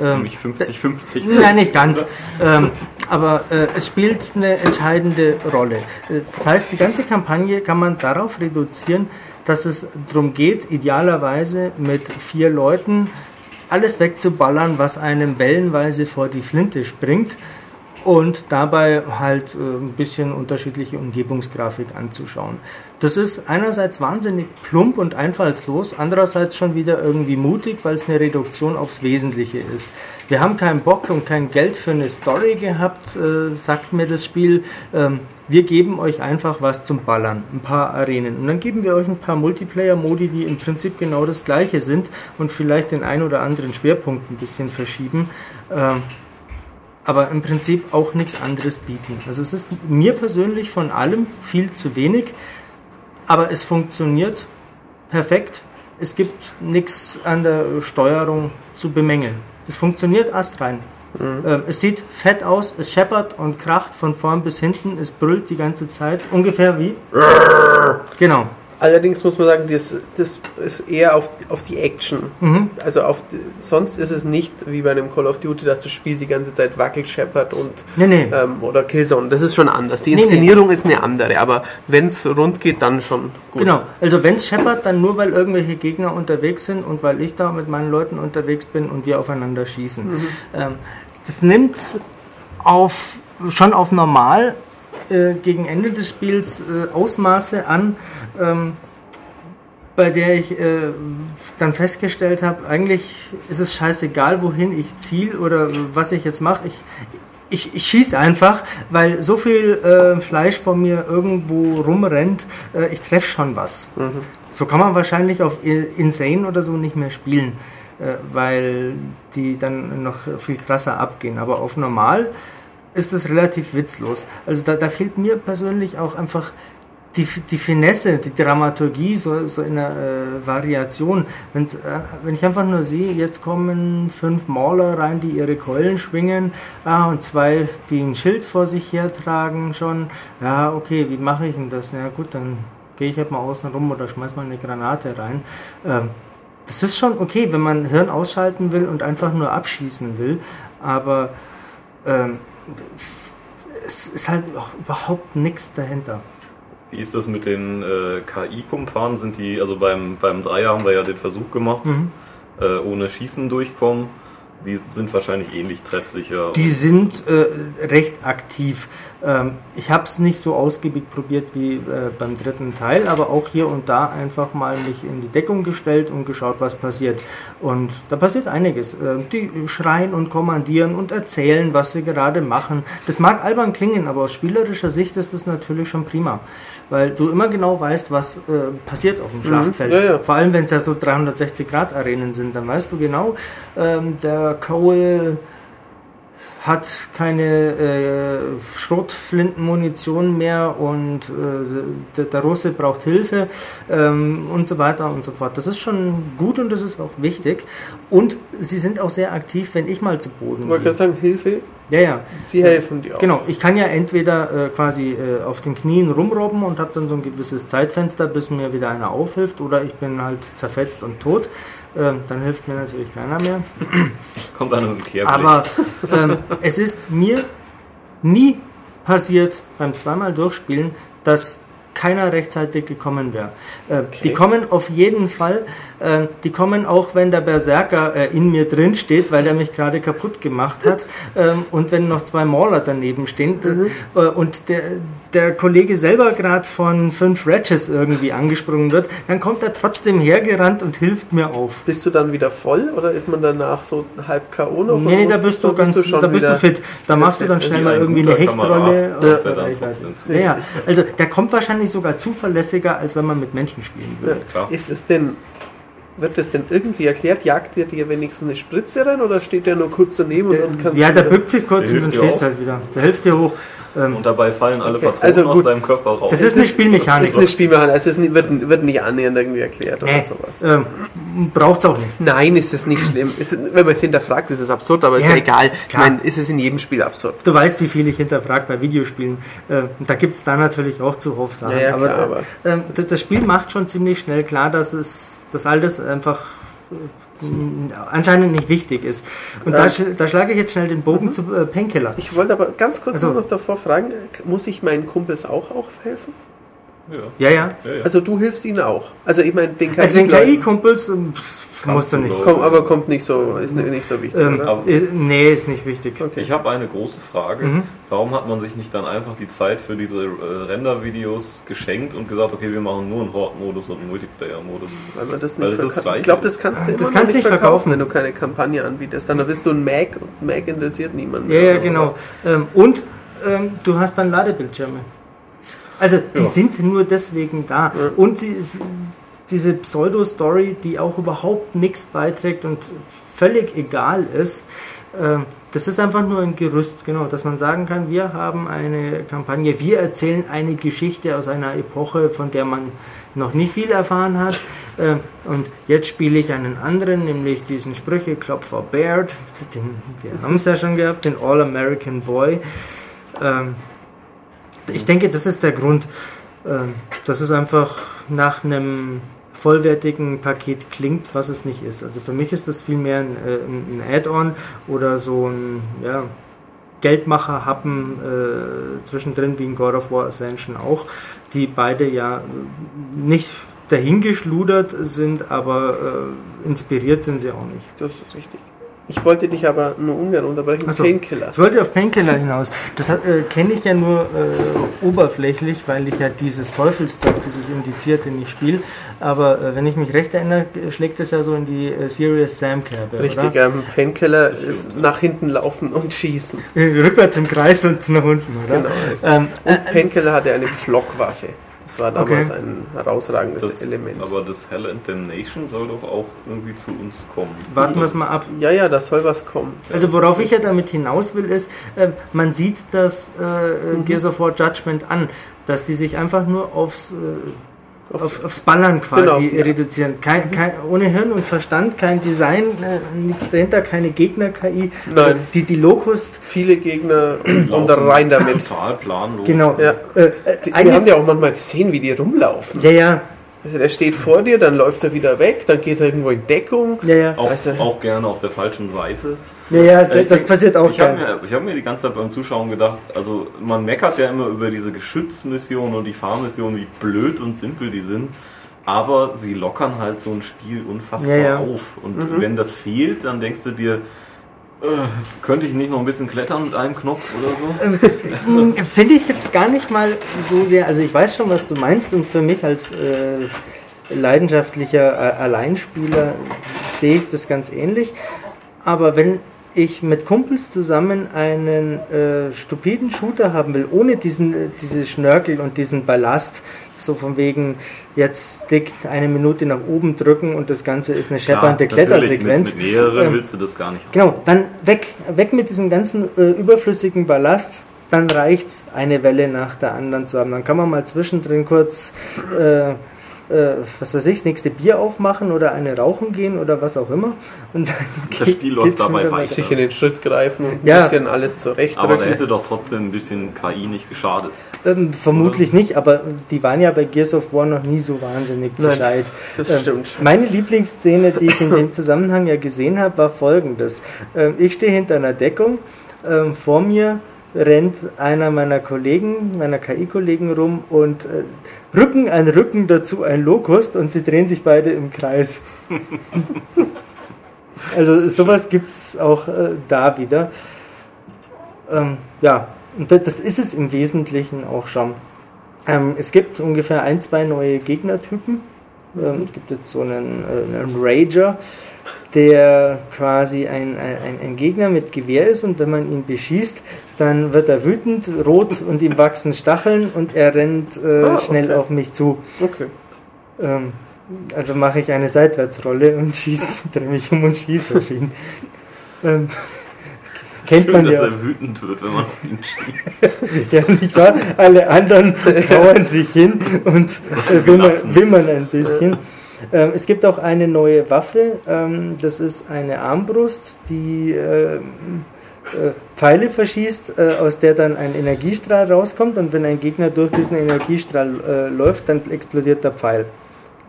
Ähm, Nämlich 50-50. Nein, nicht ganz. Ähm, aber äh, es spielt eine entscheidende Rolle. Äh, Das heißt, die ganze Kampagne kann man darauf reduzieren, dass es darum geht, idealerweise mit vier Leuten alles wegzuballern, was einem wellenweise vor die Flinte springt und dabei halt äh, ein bisschen unterschiedliche Umgebungsgrafik anzuschauen. Das ist einerseits wahnsinnig plump und einfallslos, andererseits schon wieder irgendwie mutig, weil es eine Reduktion aufs Wesentliche ist. Wir haben keinen Bock und kein Geld für eine Story gehabt, äh, sagt mir das Spiel. Ähm, wir geben euch einfach was zum Ballern, ein paar Arenen. Und dann geben wir euch ein paar Multiplayer-Modi, die im Prinzip genau das gleiche sind und vielleicht den ein oder anderen Schwerpunkt ein bisschen verschieben. Ähm, aber im Prinzip auch nichts anderes bieten. Also es ist mir persönlich von allem viel zu wenig, aber es funktioniert perfekt. Es gibt nichts an der Steuerung zu bemängeln. Es funktioniert astrein. Ähm, es sieht fett aus, es scheppert und kracht von vorn bis hinten, es brüllt die ganze Zeit, ungefähr wie. Genau. Allerdings muss man sagen, das, das ist eher auf, auf die Action. Mhm. Also auf sonst ist es nicht wie bei einem Call of Duty, dass das Spiel die ganze Zeit wackelt, scheppert und Nee, nee. ähm, oder Killzone. Das ist schon anders. Die Nee, nee. Inszenierung ist eine andere, aber wenn es rund geht, dann schon gut. Genau, also wenn es scheppert, dann nur weil irgendwelche Gegner unterwegs sind und weil ich da mit meinen Leuten unterwegs bin und wir aufeinander schießen. Ähm, das nimmt auf, schon auf normal äh, gegen Ende des Spiels äh, Ausmaße an, ähm, bei der ich äh, dann festgestellt habe, eigentlich ist es scheißegal, wohin ich ziele oder was ich jetzt mache. Ich, ich, ich schieße einfach, weil so viel äh, Fleisch von mir irgendwo rumrennt, äh, ich treffe schon was. So kann man wahrscheinlich auf Insane oder so nicht mehr spielen, äh, weil die dann noch viel krasser abgehen. Aber auf normal ist das relativ witzlos. Also da, da fehlt mir persönlich auch einfach die, die Finesse, die Dramaturgie, so, so in der äh, Variation. Wenn's, äh, wenn ich einfach nur sehe, jetzt kommen fünf Mauler rein, die ihre Keulen schwingen, ah, und zwei, die ein Schild vor sich hertragen schon, ja, okay, wie mache ich denn das? Na gut, dann gehe ich halt mal außen rum oder schmeiß mal eine Granate rein. Ähm, das ist schon okay, wenn man Hirn ausschalten will und einfach nur abschießen will, aber ähm, es ist halt auch überhaupt nichts dahinter. Wie ist das mit den äh, KI-Kumpanen? Sind die, also beim, beim Dreier haben wir ja den Versuch gemacht, äh, ohne Schießen durchkommen. Die sind wahrscheinlich ähnlich treffsicher. Die sind äh, recht aktiv. Ähm, ich habe es nicht so ausgiebig probiert wie äh, beim dritten Teil, aber auch hier und da einfach mal mich in die Deckung gestellt und geschaut, was passiert. Und da passiert einiges. Äh, die schreien und kommandieren und erzählen, was sie gerade machen. Das mag albern klingen, aber aus spielerischer Sicht ist das natürlich schon prima. Weil du immer genau weißt, was äh, passiert auf dem Schlachtfeld. Ja, ja. Vor allem, wenn es ja so 360-Grad-Arenen sind, dann weißt du genau, ähm, der Cole hat keine äh, Schrotflintenmunition mehr und äh, der, Russe braucht Hilfe ähm, und so weiter und so fort. Das ist schon gut und das ist auch wichtig. Und sie sind auch sehr aktiv, wenn ich mal zu Boden Ich wollte gerade sagen, Hilfe, Ja, ja. sie helfen dir auch. Genau, ich kann ja entweder äh, quasi äh, auf den Knien rumrobben und habe dann so ein gewisses Zeitfenster, bis mir wieder einer aufhilft, oder ich bin halt zerfetzt und tot. Ähm, dann hilft mir natürlich keiner mehr. Kommt mit dem Kehrblick. Aber ähm, es ist mir nie passiert beim zweimal Durchspielen, dass keiner rechtzeitig gekommen wäre. Äh, Die kommen auf jeden Fall. Äh, die kommen auch, wenn der Berserker äh, in mir drin steht, weil er mich gerade kaputt gemacht hat. Ähm, und wenn noch zwei Mauler daneben stehen äh, und der, der Kollege selber gerade von fünf Ratchets irgendwie angesprungen wird, dann kommt er trotzdem hergerannt und hilft mir auf. Bist du dann wieder voll oder ist man danach so halb K.O. noch? Nee, nee, da bist du ganz, schon da bist du fit. Da machst du dann schnell mal irgendwie eine Hechtrolle. Der. Ja, ja, also der kommt wahrscheinlich sogar zuverlässiger, als wenn man mit Menschen spielen würde. Klar. Ist es denn, wird das denn irgendwie erklärt? Jagt ihr dir wenigstens eine Spritze rein oder steht der nur kurz daneben und dann kannst Ja, du der bückt sich kurz Der und dann stehst auch. halt wieder. Der hilft dir hoch. Ähm, Und dabei fallen alle Okay, Patronen also aus deinem Körper raus. Das ist eine Spielmechanik. Das ist eine Spielmechanik, also es wird, wird nicht annähernd irgendwie erklärt oder nee, sowas. ähm, braucht's auch nicht. Nein, ist es nicht schlimm. Ist, wenn man es hinterfragt, ist es absurd, aber ist Ja, ja egal. Ich klar. meine, ist es in jedem Spiel absurd. Du weißt, wie viel ich hinterfragt bei Videospielen. Äh, und da gibt's da natürlich auch zuhauf Sachen. Ja, ja, aber klar, aber- ähm, das, das Spiel macht schon ziemlich schnell klar, dass es das alles einfach äh, anscheinend nicht wichtig ist. Und da, Ähm. sch- da schlage ich jetzt schnell den Bogen zu äh, Painkiller. Ich wollte aber ganz kurz Also- nur noch davor fragen, muss ich meinen Kumpels auch, auch helfen? Ja. Ja, ja. Ja, ja. Also du hilfst ihnen auch. Also ich meine, den Also den KI-Leuten KI-Kumpels ähm, pff, musst du nicht. kommt, aber kommt nicht so, ist nicht so wichtig, Ähm, oder? Äh, nee, ist nicht wichtig. Okay. Ich habe eine große Frage. Mhm. Warum hat man sich nicht dann einfach die Zeit für diese äh, Render-Videos geschenkt und gesagt, okay, wir machen nur einen Horde-Modus und einen Multiplayer-Modus? Weil man das Weil nicht das das. Gleiche. Ich glaube, das kannst du Das immer noch kannst nicht verkaufen. verkaufen, wenn du keine Kampagne anbietest. Dann bist du ein Mac und Mac interessiert niemanden. Ja, mehr ja, genau. Ähm, und ähm, du hast dann Ladebildschirme. Also die Ja. sind nur deswegen da. Und sie ist diese Pseudo-Story, die auch überhaupt nichts beiträgt und völlig egal ist. ähm, das ist einfach nur ein Gerüst, genau, dass man sagen kann, wir haben eine Kampagne, wir erzählen eine Geschichte aus einer Epoche, von der man noch nicht viel erfahren hat. Ähm, Und jetzt spiele ich einen anderen, nämlich diesen Sprücheklopfer Baird. Den, wir haben es ja schon gehabt, den All-American Boy. Ähm, ich denke, das ist der Grund, ähm, dass es einfach nach einem vollwertigen Paket klingt, was es nicht ist. Also für mich ist das vielmehr ein, äh, ein Add-on oder so ein ja, Geldmacher-Happen äh, zwischendrin wie in God of War Ascension auch, die beide ja nicht dahingeschludert sind, aber äh, inspiriert sind sie auch nicht. Das ist richtig. Ich wollte dich aber nur ungern unterbrechen. Ach so. Painkiller. Ich wollte auf Painkiller hinaus. Das äh, kenne ich ja nur äh, oberflächlich, weil ich ja dieses Teufelszeug, dieses Indizierte nicht spiele. Aber äh, wenn ich mich recht erinnere, schlägt es ja so in die äh, Serious Sam Kerbe. Richtig, Oder? ähm, Painkiller ist nach hinten laufen und schießen. Äh, Rückwärts im Kreis und nach unten, oder? Genau. Ähm, äh, Painkiller hatte eine Pflockwaffe. Das war damals Okay. ein herausragendes Das, Element. aber das Hell and Damnation soll doch auch irgendwie zu uns kommen. warten wir es mal ab. Ja, ja, da soll was kommen. Also worauf ich ja damit hinaus will, ist, äh, man sieht das äh, Mhm. Gears of War Judgment an, dass die sich einfach nur aufs, äh, Auf- auf, aufs Ballern quasi Genau, ja. reduzieren. Kein, kein, ohne Hirn und Verstand, kein Design, äh, nichts dahinter, keine Gegner-KI. Also die, die Locust, Viele Gegner und Laufen rein damit. Total planlos. genau. Ja. Äh, äh, Die, wir haben ja auch manchmal gesehen, wie die rumlaufen. ja, ja, Also der steht vor dir, dann läuft er wieder weg, dann geht er irgendwo in Deckung. ja, ja. Auch, Also- auch gerne auf der falschen Seite. Ja, ja Äh, das denk- passiert auch Ich habe mir, ich hab mir die ganze Zeit beim Zuschauen gedacht, also man meckert ja immer über diese Geschützmissionen und die Fahrmissionen, wie blöd und simpel die sind. Aber sie lockern halt so ein Spiel unfassbar Ja, ja. auf. Und wenn das fehlt, dann denkst du dir, äh, könnte ich nicht noch ein bisschen klettern mit einem Knopf oder so? Hm, Finde ich jetzt gar nicht mal so sehr. Also ich weiß schon, was du meinst und für mich als äh, leidenschaftlicher Alleinspieler sehe ich das ganz ähnlich. Aber wenn ich mit Kumpels zusammen einen äh, stupiden Shooter haben will, ohne diesen, äh, diese Schnörkel und diesen Ballast, so von wegen jetzt Stick eine Minute nach oben drücken und das Ganze ist eine scheppernde Klar, Klettersequenz. Mit, mit mehreren Ähm, willst du das gar nicht haben. Genau, dann weg, weg mit diesem ganzen äh, überflüssigen Ballast. Dann reicht's, eine Welle nach der anderen zu haben. Dann kann man mal zwischendrin kurz, äh, äh, was weiß ich, das nächste Bier aufmachen oder eine rauchen gehen oder was auch immer. Und dann Das Spiel läuft dabei weiter. Sich in den Schritt greifen und ein Ja. bisschen alles Aber da hätte doch trotzdem ein bisschen KI nicht geschadet. Ähm, vermutlich nicht, aber die waren ja bei Gears of War noch nie so wahnsinnig Nein, Bescheid. das Ähm, stimmt. Meine Lieblingsszene, die ich in dem Zusammenhang ja gesehen habe, war folgendes. Ähm, ich stehe hinter einer Deckung, ähm, vor mir rennt einer meiner Kollegen, meiner KI-Kollegen rum und äh, Rücken an Rücken dazu ein Lokust und sie drehen sich beide im Kreis. also sowas gibt es auch äh, da wieder. Ähm, ja, und das, das ist es im Wesentlichen auch schon. Ähm, es gibt ungefähr ein, zwei neue Gegnertypen. Ähm, es gibt jetzt so einen, äh, einen Rager, der quasi ein, ein, ein Gegner mit Gewehr ist und wenn man ihn beschießt, dann wird er wütend, rot und ihm wachsen Stacheln und er rennt äh, Ah, schnell okay. auf mich zu. Okay. Ähm, also mache ich eine Seitwärtsrolle und schieße, drehe mich um und schieße auf ihn. Ähm, kennt Schön, man dass ja. er wütend wird, wenn man auf ihn schießt. Ja, nicht wahr? Alle anderen kauern sich hin und äh, will, man, will man ein bisschen. Ähm, es gibt auch eine neue Waffe, ähm, das ist eine Armbrust, die ähm, äh, Pfeile verschießt, äh, aus der dann ein Energiestrahl rauskommt und wenn ein Gegner durch diesen Energiestrahl äh, läuft, dann explodiert der Pfeil.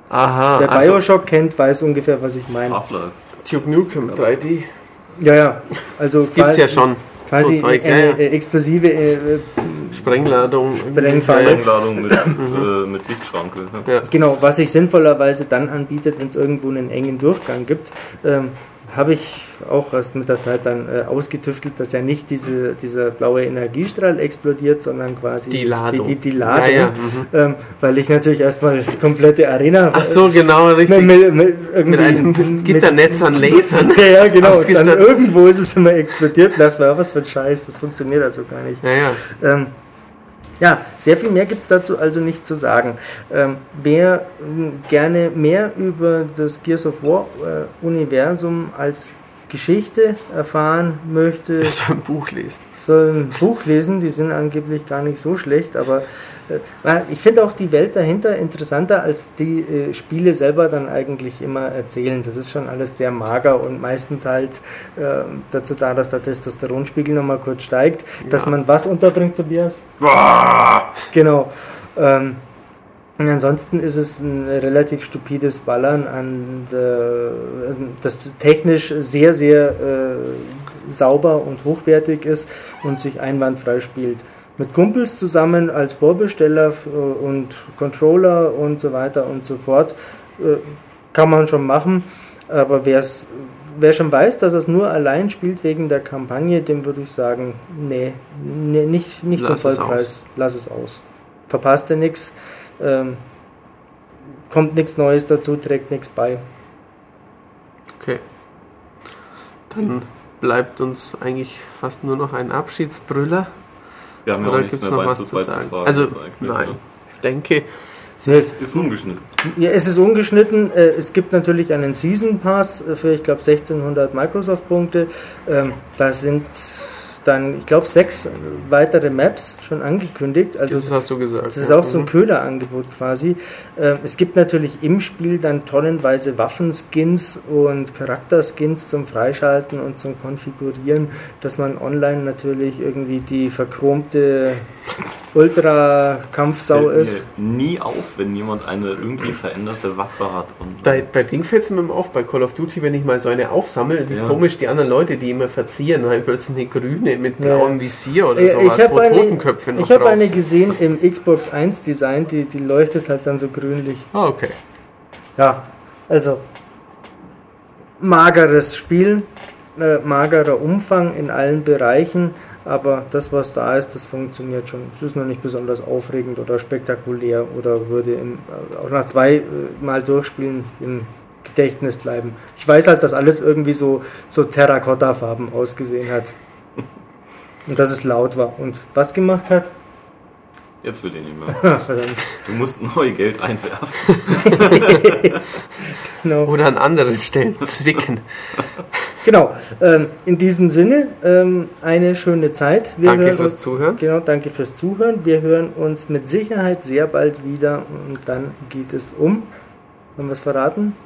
Aha, Wer also Bioshock kennt, weiß ungefähr, was ich meine. Half-Life. Duke Nukem 3D. Ja, ja. Also Das gibt's ja schon. Quasi so Zeug, ja, eine ja. äh, explosive äh, äh, Sprengladung. Sprengfalle. Einladung mit, äh, mit Lichtschranke. Ja. Genau, was sich sinnvollerweise dann anbietet, wenn es irgendwo einen engen Durchgang gibt, ähm, habe ich auch erst mit der Zeit dann äh, ausgetüftelt, dass ja nicht diese, dieser blaue Energiestrahl explodiert, sondern quasi Die Ladung. Die, die, die Ladung Ja, ja, mhm. ähm, weil ich natürlich erstmal die komplette Arena Ach so, genau, mit, richtig. mit, mit, Mit einem Gitternetz an Lasern. ja, ja, genau. Dann irgendwo ist es immer explodiert. Da dachte mir, was für ein Scheiß, das funktioniert also gar nicht. Ja, ja. Ähm, ja, sehr viel mehr gibt es dazu also nicht zu sagen. Ähm, wer ähm, gerne mehr über das Gears of War äh, Universum als Geschichte erfahren möchte, Ich soll ein Buch lesen. soll ein Buch lesen. Die sind angeblich gar nicht so schlecht, aber äh, ich finde auch die Welt dahinter interessanter, als die äh, Spiele selber dann eigentlich immer erzählen. Das ist schon alles sehr mager und meistens halt äh, dazu da, dass der Testosteronspiegel nochmal kurz steigt, dass Ja. man was unterbringt, Tobias? Genau. Ähm, und ansonsten ist es ein relativ stupides Ballern an der, das technisch sehr, sehr äh, sauber und hochwertig ist und sich einwandfrei spielt. Mit Kumpels zusammen als Vorbesteller äh, und Controller und so weiter und so fort äh, kann man schon machen, aber wer's, wer schon weiß, dass er es nur allein spielt wegen der Kampagne, dem würde ich sagen, nee, nee nicht, nicht Lass zum Vollpreis, lass es aus. Verpasst er nichts, ähm, kommt nichts Neues dazu, trägt nichts bei. Okay. Dann bleibt uns eigentlich fast nur noch ein Abschiedsbrüller. Wir haben ja Oder gibt es noch was zu sagen? Also, eigentlich, nein. ne? Ich denke, es ist Ist ungeschnitten. Ja, es ist ungeschnitten. Äh, Es gibt natürlich einen Season Pass für, ich glaube, 1600 Microsoft-Punkte. Ähm, Da sind dann, ich glaube, sechs weitere Maps schon angekündigt. Also das hast du gesagt. Das ist auch so ein Mhm. Köderangebot quasi. Ähm, Es gibt natürlich im Spiel dann tonnenweise Waffenskins und Charakterskins zum Freischalten und zum Konfigurieren, dass man online natürlich irgendwie die verchromte Ultra-Kampfsau Fällt ist. mir nie auf, wenn jemand eine irgendwie veränderte Waffe hat. Und Bei, bei Ding fällt es mir immer auf, bei Call of Duty, wenn ich mal so eine aufsammle, wie Ja. komisch die anderen Leute die immer verzieren. Ich plötzlich eine grüne mit Ja. blauem Visier oder sowas, hab wo eine- Totenköpfe noch Ich habe eine gesehen im Xbox 1 Design, die, die leuchtet halt dann so grünlich. Ah, okay. Ja, also mageres Spiel, äh, magerer Umfang in allen Bereichen, aber das, was da ist, das funktioniert schon. Es ist noch nicht besonders aufregend oder spektakulär oder würde im, äh, auch nach zwei äh, Mal durchspielen im Gedächtnis bleiben. Ich weiß halt, dass alles irgendwie so, so Terrakotta-Farben ausgesehen hat. Und dass es laut war. Und was gemacht hat? jetzt will ich nicht mehr. Ah, verdammt. Du musst neu Geld einwerfen. Genau. Oder an anderen Stellen zwicken. Genau, ähm, in diesem Sinne ähm, eine schöne Zeit. Wir Danke fürs uns, Zuhören. Genau, danke fürs Zuhören. Wir hören uns mit Sicherheit sehr bald wieder und dann geht es um, haben wir es verraten,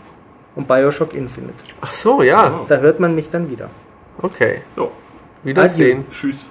um Bioshock Infinite. Ach so, ja. Da hört man mich dann wieder. Okay. Ja. Wiedersehen. Tschüss.